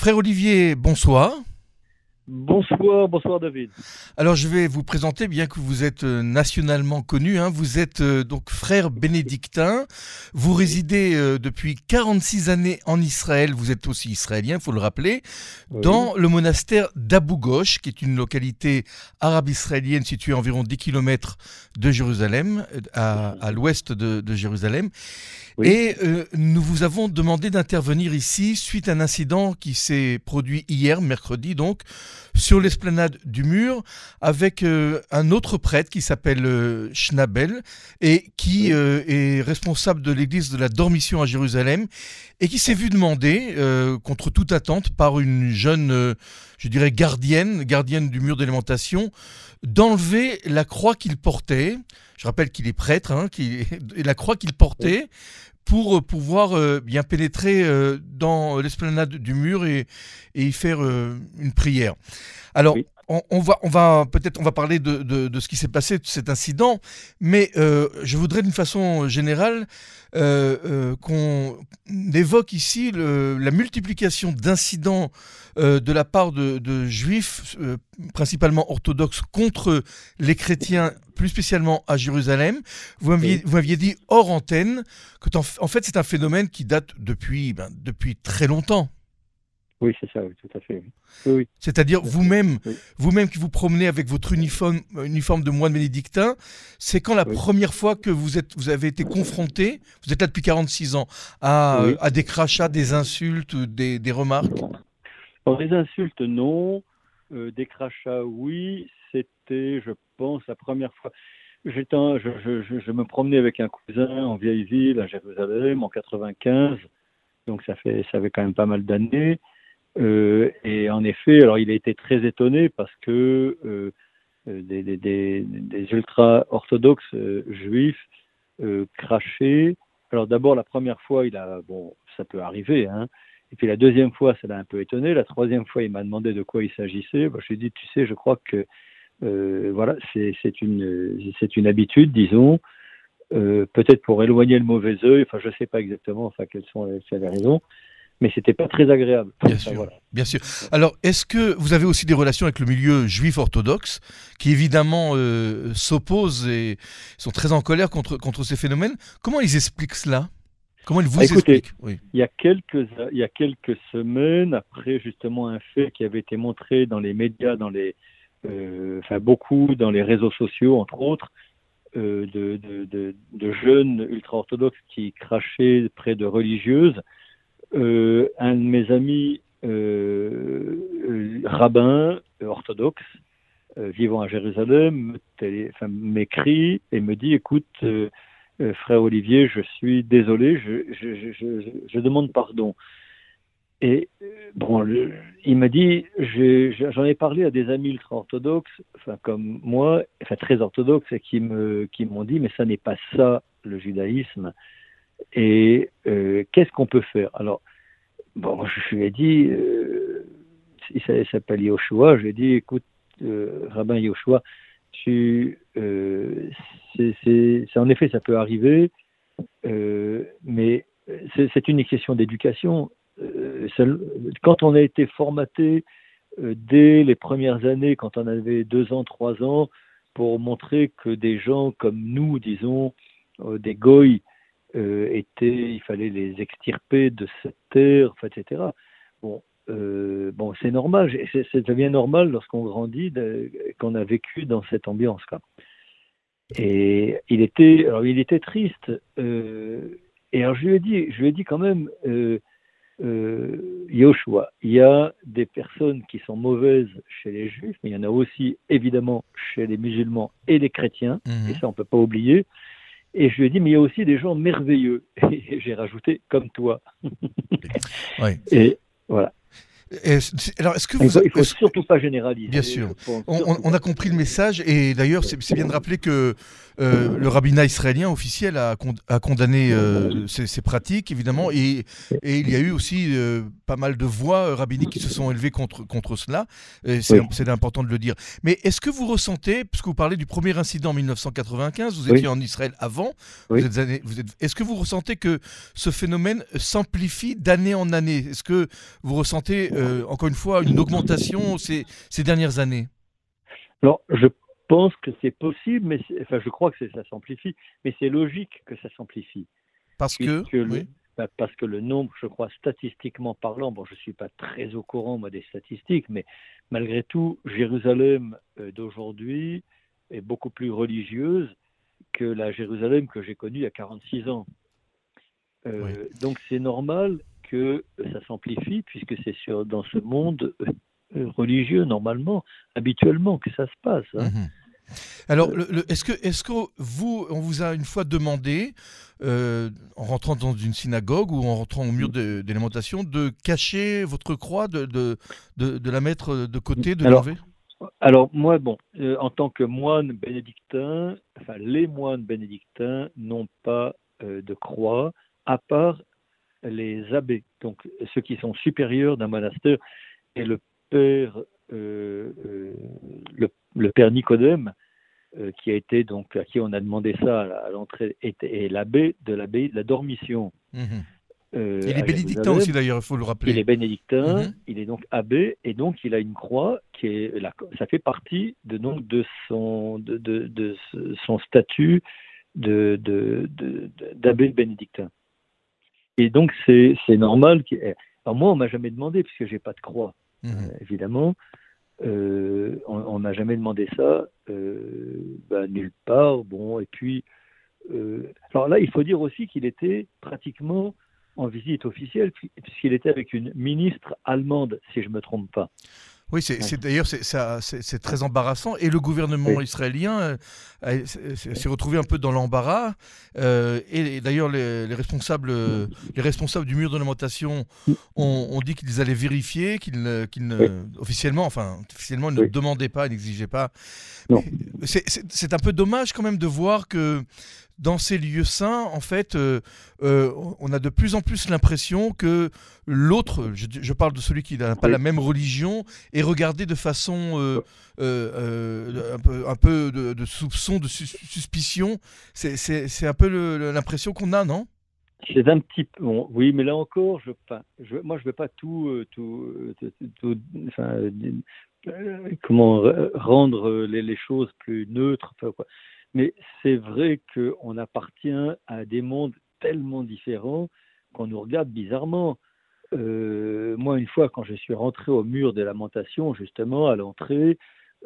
Frère Olivier, bonsoir. Bonsoir, bonsoir David. Alors je vais vous présenter, bien que vous êtes euh, nationalement connu, hein, vous êtes euh, donc frère bénédictin, vous résidez euh, depuis 46 années en Israël, vous êtes aussi israélien, il faut le rappeler, dans le monastère d'Abu Ghosh, qui est une localité arabe-israélienne située à environ 10 km de Jérusalem, à, l'ouest de, Jérusalem. Et nous vous avons demandé d'intervenir ici suite à un incident qui s'est produit hier, mercredi donc, sur l'esplanade du mur avec euh, un autre prêtre qui s'appelle euh, Schnabel et qui euh, est responsable de l'église de la Dormition à Jérusalem et qui s'est vu demander, contre toute attente, par une jeune, je dirais, gardienne, gardienne du mur d'élémentation, d'enlever la croix qu'il portait. Je rappelle qu'il est prêtre, hein, la croix qu'il portait pour pouvoir bien pénétrer dans l'esplanade du mur et, et y faire une prière. Alors, on, va, on va peut-être on va parler de, ce qui s'est passé, de cet incident, mais euh, je voudrais d'une façon générale euh, euh, qu'on évoque ici la multiplication d'incidents de la part de, juifs, principalement orthodoxes, contre les chrétiens, plus spécialement à Jérusalem. Vous m'aviez dit hors antenne que en, fait c'est un phénomène qui date depuis, ben, depuis très longtemps. Oui, c'est ça, tout à fait. C'est-à-dire vous-même, vous-même qui vous promenez avec votre uniforme, uniforme de moine bénédictin, c'est quand la première fois que vous, êtes, vous avez été confronté, vous êtes là depuis 46 ans, à, à des crachats, des insultes, des, des remarques? Alors, Des insultes, non. Euh, des crachats, oui. C'était, je pense, la première fois. J'étais, je, je, je, me promenais avec un cousin en vieille ville à Jérusalem en 95, donc ça fait, ça fait quand même pas mal d'années. Euh, et en effet, alors il a été très étonné parce que euh, des, des, des, des ultra-orthodoxes euh, juifs euh, crachaient. Alors d'abord, la première fois, il a, bon, ça peut arriver, hein, et puis la deuxième fois, ça l'a un peu étonné. La troisième fois, il m'a demandé de quoi il s'agissait. Bah, je lui ai dit, tu sais, je crois que euh, voilà, c'est une, c'est une habitude, disons, euh, peut-être pour éloigner le mauvais œil. Enfin, je sais pas exactement, enfin, quelles sont les, les raisons mais c'était pas très agréable. Bien sûr. Bien sûr. Alors, est-ce que vous avez aussi des relations avec le milieu juif orthodoxe, qui évidemment euh, s'opposent et sont très en colère contre, contre ces phénomènes? Comment ils expliquent cela? Comment ils vous ah, expliquent? Oui. il, y a quelques, il y a quelques semaines, après justement un fait qui avait été montré dans les médias, dans les, euh, enfin beaucoup dans les réseaux sociaux, entre autres, euh, de, de, de, de, jeunes ultra-orthodoxes qui crachaient près de religieuses euh, un de mes amis euh, euh rabbin euh, orthodoxe vivant à Jérusalem m'écrit et me dit écoute frère Olivier je suis désolé je, demande pardon et bon, il m'a dit, j'en ai, parlé à des amis ultra-orthodoxes, enfin comme moi, enfin très orthodoxes, et qui me qui m'ont dit, mais ça n'est pas ça le judaïsme. Et euh, qu'est-ce qu'on peut faire? Alors, bon, je lui ai dit, euh, il s'appelle Yoshua, je lui ai dit, écoute, euh, rabbin Yoshua, tu, euh, c'est, en effet, ça peut arriver, mais c'est, une question d'éducation. Quand on a été formaté dès les premières années, quand on avait deux ans, trois ans, pour montrer que des gens comme nous, disons, des goïs, étaient, il fallait les extirper de cette terre, etc. Bon, euh, bon, c'est normal, c'est devient normal lorsqu'on grandit, qu'on a vécu dans cette ambiance. Quoi. Et il était, alors il était triste. Euh, et alors je lui ai dit, je lui ai dit quand même, euh, euh, Yoshua, il y a des personnes qui sont mauvaises chez les juifs, mais il y en a aussi évidemment chez les musulmans et les chrétiens, mhm. et ça on peut pas oublier. Et je lui ai dit, mais il y a aussi des gens merveilleux. Et j'ai rajouté, comme toi. oui. Et voilà. alors, est-ce que vous... Il faut, surtout pas généraliser. Bien sûr. On, a compris le message et d'ailleurs, c'est bien de rappeler que euh, le rabbinat israélien officiel a, condamné euh, ces, pratiques, évidemment, et, il y a eu aussi pas mal de voix rabbiniques qui se sont élevées contre, contre cela. C'est important de le dire. Mais est-ce que vous ressentez, puisque vous parlez du premier incident en 1995, vous étiez en Israël avant, est-ce que vous ressentez que ce phénomène s'amplifie d'année en année? Est-ce que vous ressentez, encore une fois, une augmentation ces, ces dernières années? Alors, je pense que c'est possible, mais enfin, je crois que ça s'amplifie, mais c'est logique que ça s'amplifie. Parce que, bah, parce que le nombre, je crois, statistiquement parlant, bon, je ne suis pas très au courant, moi, des statistiques, mais malgré tout, Jérusalem euh, d'aujourd'hui est beaucoup plus religieuse que la Jérusalem que j'ai connue il y a 46 ans. Euh, donc c'est normal que ça s'amplifie, puisque c'est dans ce monde euh, religieux normalement, habituellement que ça se passe. Hein. Mhm. Alors, est-ce que, est que vous, on vous a une fois demandé, euh, en rentrant dans une synagogue ou en rentrant au mur d'élémentation, de cacher votre croix, de, de, de, la mettre de côté, de l'enlever? alors moi, bon, euh, en tant que moine bénédictin, enfin les moines bénédictins n'ont pas de croix, à part les abbés, donc ceux qui sont supérieurs d'un monastère. Et le père, euh, euh, le, père Nicodème, euh, qui a été donc à qui on a demandé ça à, l'entrée, est, l'abbé de l'abbaye de la Dormition. Mhm. il est bénédictin aussi d'ailleurs, il faut le rappeler. Il est bénédictin, mhm. il est donc abbé et donc il a une croix qui est ça fait partie de donc de son de, de, son statut de d'abbé bénédictin. Et donc c'est normal. Alors moi on m'a jamais demandé puisque j'ai pas de croix. Mhm. Euh, évidemment. Euh, on n'a jamais demandé ça euh, bah, nulle part. Bon, et puis, alors là, il faut dire aussi qu'il était pratiquement en visite officielle, puisqu'il était avec une ministre allemande, si je ne me trompe pas. Oui, c'est d'ailleurs c'est très embarrassant. Et le gouvernement israélien euh, s'est retrouvé un peu dans l'embarras. Euh, et, d'ailleurs les, responsables les responsables du mur d'alimentation ont, dit qu'ils allaient vérifier qu'ils ne officiellement enfin officiellement ils ne demandaient pas n'exigeaient pas. C'est un peu dommage quand même de voir que dans ces lieux saints, en fait, euh, euh, on a de plus en plus l'impression que l'autre, je, parle de celui qui n'a pas la même religion, est regardé de façon euh, un peu, de, soupçon, de suspicion. C'est un peu l'impression qu'on a, non? C'est un petit peu. oui, mais là encore, je, je, moi, je ne vais pas tout, tout, enfin, comment rendre les, les, choses plus neutres. Quoi. Mais c'est vrai qu'on appartient à des mondes tellement différents qu'on nous regarde bizarrement. Euh, moi, une fois, quand je suis rentré au mur des lamentations, justement, à l'entrée,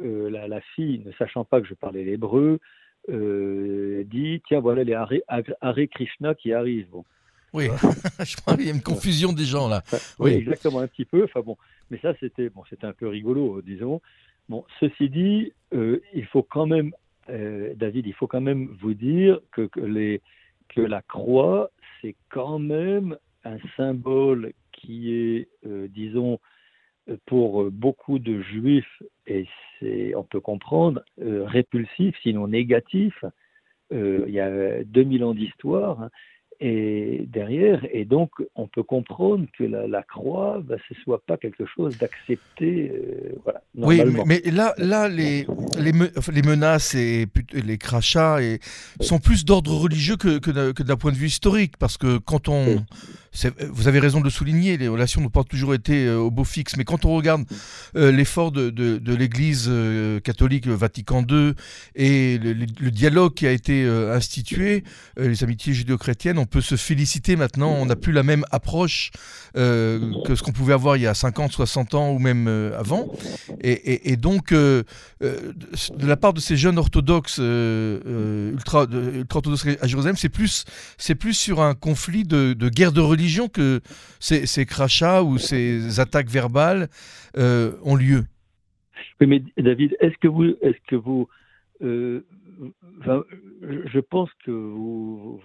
euh, la, fille, ne sachant pas que je parlais l'hébreu, euh, dit Tiens, voilà les Hare, Krishna qui arrivent. Bon. Oui, je crois qu'il y a une confusion des gens là. Oui, exactement, un petit peu. Enfin bon, mais ça, c'était bon, c'était un peu rigolo, disons. Bon, ceci dit, il faut quand même euh, David, il faut quand même vous dire que, la croix, c'est quand même un symbole qui est, euh, disons, pour beaucoup de juifs, et c'est, on peut comprendre, euh, répulsif, sinon négatif. il y a 2000 ans d'histoire. Hein, et derrière, et donc on peut comprendre que la, croix, bah, ce soit pas quelque chose d'accepté. Euh, oui, mais, là, là les, les, les menaces et les crachats et, sont plus d'ordre religieux que, que d'un point de vue historique, parce que quand on, vous avez raison de le souligner, les relations n'ont pas toujours été euh, au beau fixe, mais quand on regarde euh, l'effort de, l'Église euh, catholique Vatican II et le, dialogue qui a été institué, les amitiés judéo-chrétiennes, on peut se féliciter maintenant, on n'a plus la même approche que ce qu'on pouvait avoir il y a 50, 60 ans ou même avant. Et, donc, de la part de ces jeunes orthodoxes, ultra, ultra, orthodoxes à Jérusalem, c'est plus, sur un conflit de guerre de religion que ces, crachats ou ces attaques verbales euh, ont lieu. Oui, mais David, est-ce que vous, est-ce que vous, euh, je pense que vous,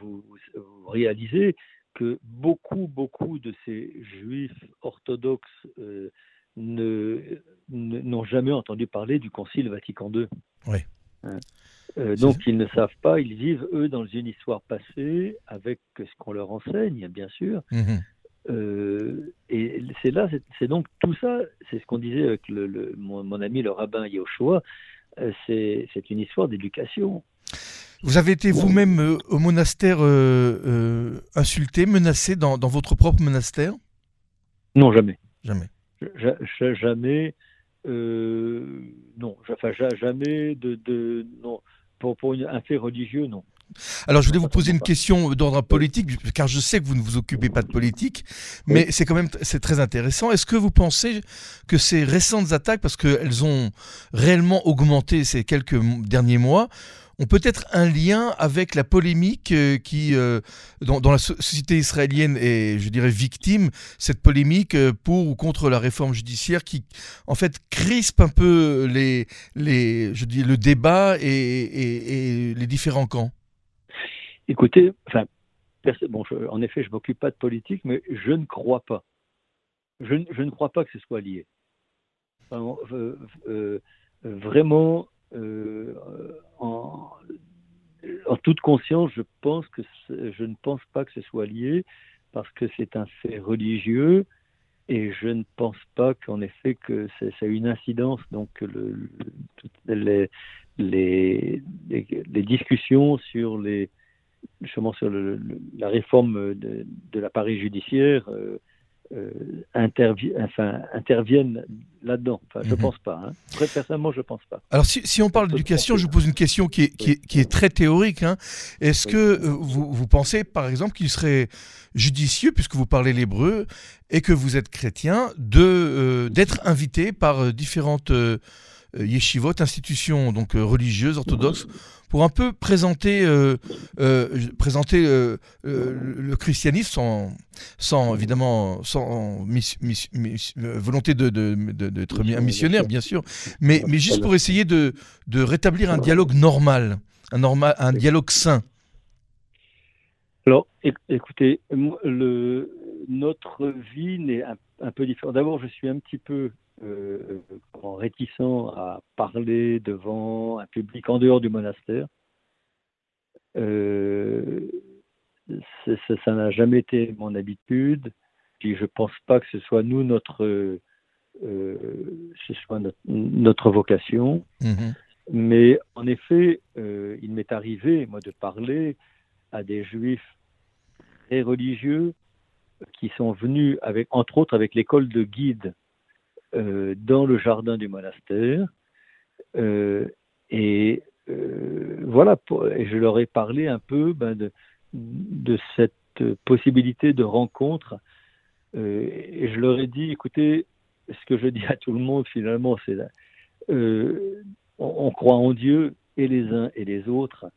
réalisez que beaucoup, beaucoup de ces juifs orthodoxes euh, ne, n'ont jamais entendu parler du Concile Vatican II. Oui. Hein. Euh, donc ils ne savent pas, ils vivent eux dans une histoire passée avec ce qu'on leur enseigne, bien sûr. Mhm. Euh, et c'est là, c'est- donc tout ça, c'est ce qu'on disait avec le, le- mon, mon ami le rabbin Yoshua, euh, c'est une histoire d'éducation. Vous avez été vous-même euh, au monastère insulté, menacé dans, dans votre propre monastère? Non, jamais. Jamais. Ja- ja- jamais, non, enfin, ja- jamais de, de non, pour, un fait religieux, non. Alors, je voulais vous poser une question d'ordre politique, car je sais que vous ne vous occupez pas de politique, mais c'est quand même c'est très intéressant. Est-ce que vous pensez que ces récentes attaques, parce qu'elles ont réellement augmenté ces quelques derniers mois, ont peut-être un lien avec la polémique euh, qui, euh, dans, la so- société israélienne, est, je dirais, victime, cette polémique euh, pour ou contre la réforme judiciaire qui, en fait, crispe un peu les, les, je dis, le débat et, les différents camps Écoutez, enfin, bon, je- en effet, je m'occupe pas de politique, mais je ne crois pas. Je, ne- je ne crois pas que ce soit lié. Vraiment, en, en toute conscience, je pense que je ne pense pas que ce soit lié parce que c'est un fait religieux et je ne pense pas qu'en effet que ça a une incidence. Donc les, discussions sur les justement sur la réforme de, de l'appareil judiciaire euh, euh, intervi- enfin, interviennent là-dedans. Enfin, je Mhm. pense pas. Hein. Très personnellement, je pense pas. Alors, si, si on parle d'éducation, je vous pose une question qui est, qui est, qui est très théorique. hein. Est-ce Oui. que euh, vous, vous pensez, par exemple, qu'il serait judicieux, puisque vous parlez l'hébreu et que vous êtes chrétien, euh, d'être invité par différentes euh, yeshivot, institutions donc religieuses, orthodoxes, pour un peu présenter, euh, euh, présenter euh, le christianisme sans, sans évidemment sans miss- miss- miss- volonté de, de- de- d'être un missionnaire, bien sûr, mais, mais juste pour essayer de, de rétablir un dialogue normal, un, normal, un dialogue sain. Alors, éc- écoutez, le, notre vie n'est un, un peu différente. D'abord, je suis un petit peu euh, comment, réticent à parler devant un public en dehors du monastère. Euh, ça n'a jamais été mon habitude. Puis je pense pas que ce soit nous notre, euh, ce soit notre, notre vocation. Mhm. Mais en effet, euh, il m'est arrivé, moi, de parler à des juifs très religieux qui sont venus, avec, entre autres, avec l'école de guide euh, dans le jardin du monastère. Euh, et euh, voilà, et je leur ai parlé un peu ben, de, cette possibilité de rencontre. Et je leur ai dit, écoutez, ce que je dis à tout le monde finalement, c'est on, on croit en Dieu et les uns et les autres,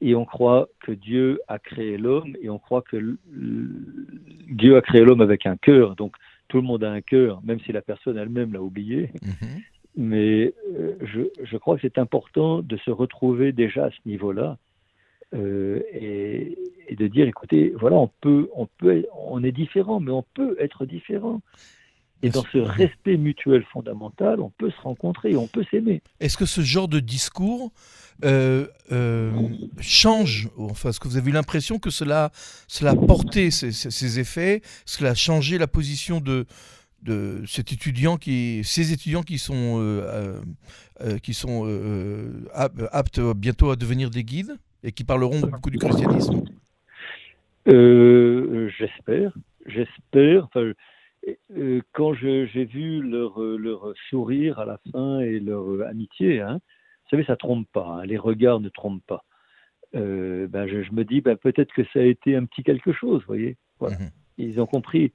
et on croit que Dieu a créé l'homme, et on croit que Dieu a créé l'homme avec un cœur. Donc tout le monde a un cœur, même si la personne elle-même l'a oublié. Mhm. Mais euh, je, je crois que c'est important de se retrouver déjà à ce niveau-là euh, et, et de dire, écoutez, voilà, on peut, on peut, on est différent, mais on peut être différent. Et dans ce respect mutuel fondamental, on peut se rencontrer, et on peut s'aimer. Est-ce que ce genre de discours euh, euh, change Enfin, est-ce que vous avez eu l'impression que cela, cela a porté ses, effets Cela a changé la position de, de cet étudiant qui, ces étudiants qui sont, euh, qui sont ap- aptes bientôt à devenir des guides et qui parleront beaucoup du christianisme? J'espère, j'espère. Enfin, euh, quand j'ai vu leur, euh, leur sourire à la fin et leur euh, amitié, hein, vous savez, ça trompe pas. hein, les regards ne trompent pas. Euh, ben, je, je me dis, ben, peut-être que ça a été un petit quelque chose, vous voyez. Voilà. Mhm. Ils ont compris.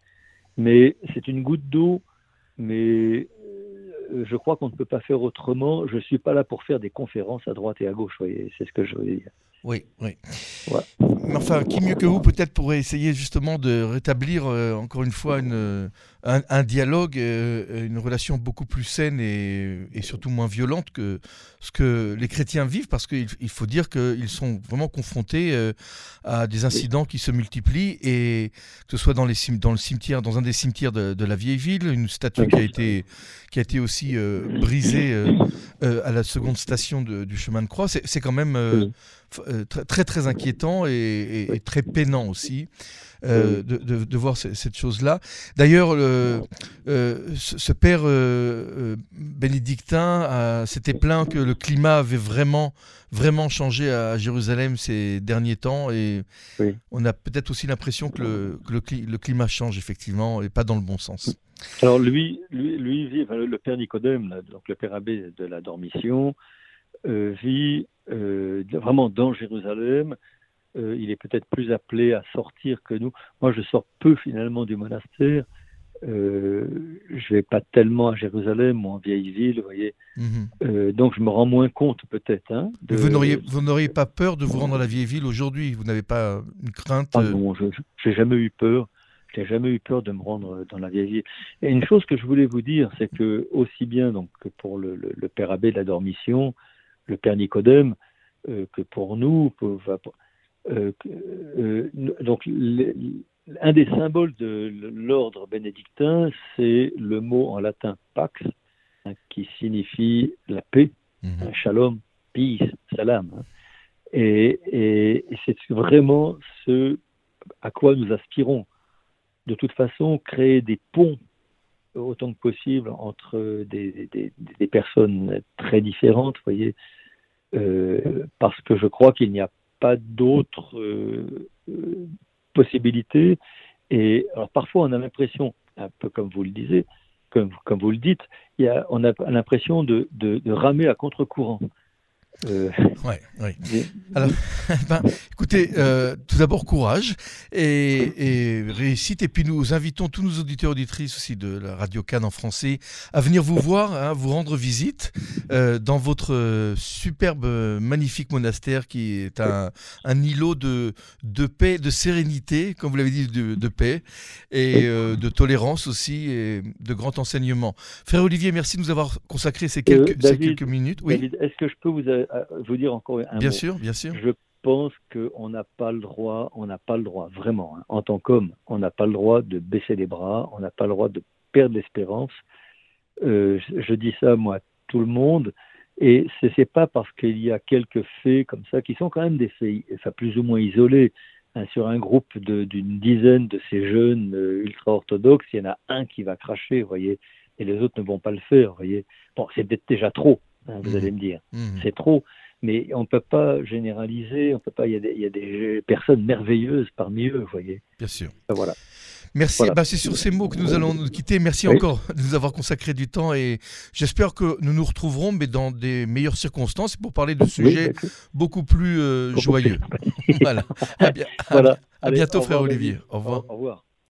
Mais c'est une goutte d'eau. Mais je crois qu'on ne peut pas faire autrement. Je suis pas là pour faire des conférences à droite et à gauche, vous voyez. C'est ce que je veux dire. Oui, oui. Mais enfin, qui mieux que vous peut-être pourrait essayer justement de rétablir euh, encore une fois une, un, dialogue, euh, une relation beaucoup plus saine et, surtout moins violente que ce que les chrétiens vivent, parce qu'il faut dire qu'ils sont vraiment confrontés euh, à des incidents qui se multiplient et que ce soit dans, les, dans le cimetière, dans un des cimetières de, la vieille ville, une statue qui a été, qui a été aussi brisée à la seconde station du chemin de croix, c'est quand même euh, très, très inquiétant et, très peinant aussi. Euh, de, voir cette chose-là. D'ailleurs, euh, ce, père bénédictin s'était plaint que le climat avait vraiment, vraiment changé à Jérusalem ces derniers temps et on a peut-être aussi l'impression que, le, le, climat change effectivement et pas dans le bon sens. Alors lui, lui, lui le père Nicodème, donc le père abbé de la Dormition, vit euh, vraiment dans Jérusalem. Euh, il est peut-être plus appelé à sortir que nous. Moi, je sors peu finalement du monastère. Euh, je vais pas tellement à Jérusalem ou en vieille ville, vous voyez. Mhm. Euh, donc je me rends moins compte peut-être. Hein, vous n'auriez vous n'auriez pas peur de vous rendre à la vieille ville aujourd'hui? Vous n'avez pas une crainte ah Non, je n'ai jamais eu peur. J'ai jamais eu peur de me rendre dans la vieille ville. Et une chose que je voulais vous dire, c'est que aussi bien donc que pour le, le, le père abbé de la Dormition, le père Nicodème, euh, que pour nous. Euh, euh, donc, un des symboles de l'ordre bénédictin, c'est le mot en latin pax, hein, qui signifie la paix, mhm. shalom, peace, salam. Hein. Et, et, c'est vraiment ce à quoi nous aspirons. De toute façon, créer des ponts autant que possible entre des, des, des personnes très différentes, vous voyez, euh, parce que je crois qu'il n'y a pas d'autres euh, possibilités. Et alors parfois on a l'impression, un peu comme vous le disiez, comme, vous le dites, on a l'impression de, ramer à contre-courant. Euh, ouais, ouais. Alors, ben, écoutez, euh, tout d'abord courage et, réussite. Et puis nous invitons tous nos auditeurs auditrices aussi de la Radio Cannes en français à venir vous voir, hein, vous rendre visite euh, dans votre superbe, magnifique monastère qui est un, un îlot de, de paix, de sérénité, comme vous l'avez dit, de, de, paix et de tolérance aussi et de grand enseignement. Frère Olivier, merci de nous avoir consacré ces quelques, ces quelques minutes. Oui. est-ce que je peux vous vous dire encore un bien sûr, bien sûr. Je pense qu'on n'a pas le droit, on n'a pas le droit, vraiment, hein. en tant qu'homme, on n'a pas le droit de baisser les bras, on n'a pas le droit de perdre l'espérance. Euh, je, dis ça, moi, tout le monde. Et ce n'est pas parce qu'il y a quelques faits comme ça, qui sont quand même des faits enfin, plus ou moins isolés. Hein, sur un groupe d'une dizaine de ces jeunes euh, ultra-orthodoxes, il y en a un qui va cracher, vous voyez, et les autres ne vont pas le faire, vous voyez. Bon, c'est peut-être déjà trop, Hein, vous mmh. allez me dire. Mmh. C'est trop. Mais on ne peut pas généraliser, on peut pas. Il y, a des, personnes merveilleuses parmi eux, vous voyez. Bien sûr. Voilà. Merci. Bah, c'est sur ces mots que nous allons nous quitter. Merci encore de nous avoir consacré du temps et j'espère que nous nous retrouverons, mais dans des meilleures circonstances pour parler de sujets beaucoup plus euh, joyeux. voilà. À, bientôt, frère Olivier. Au revoir. Au revoir.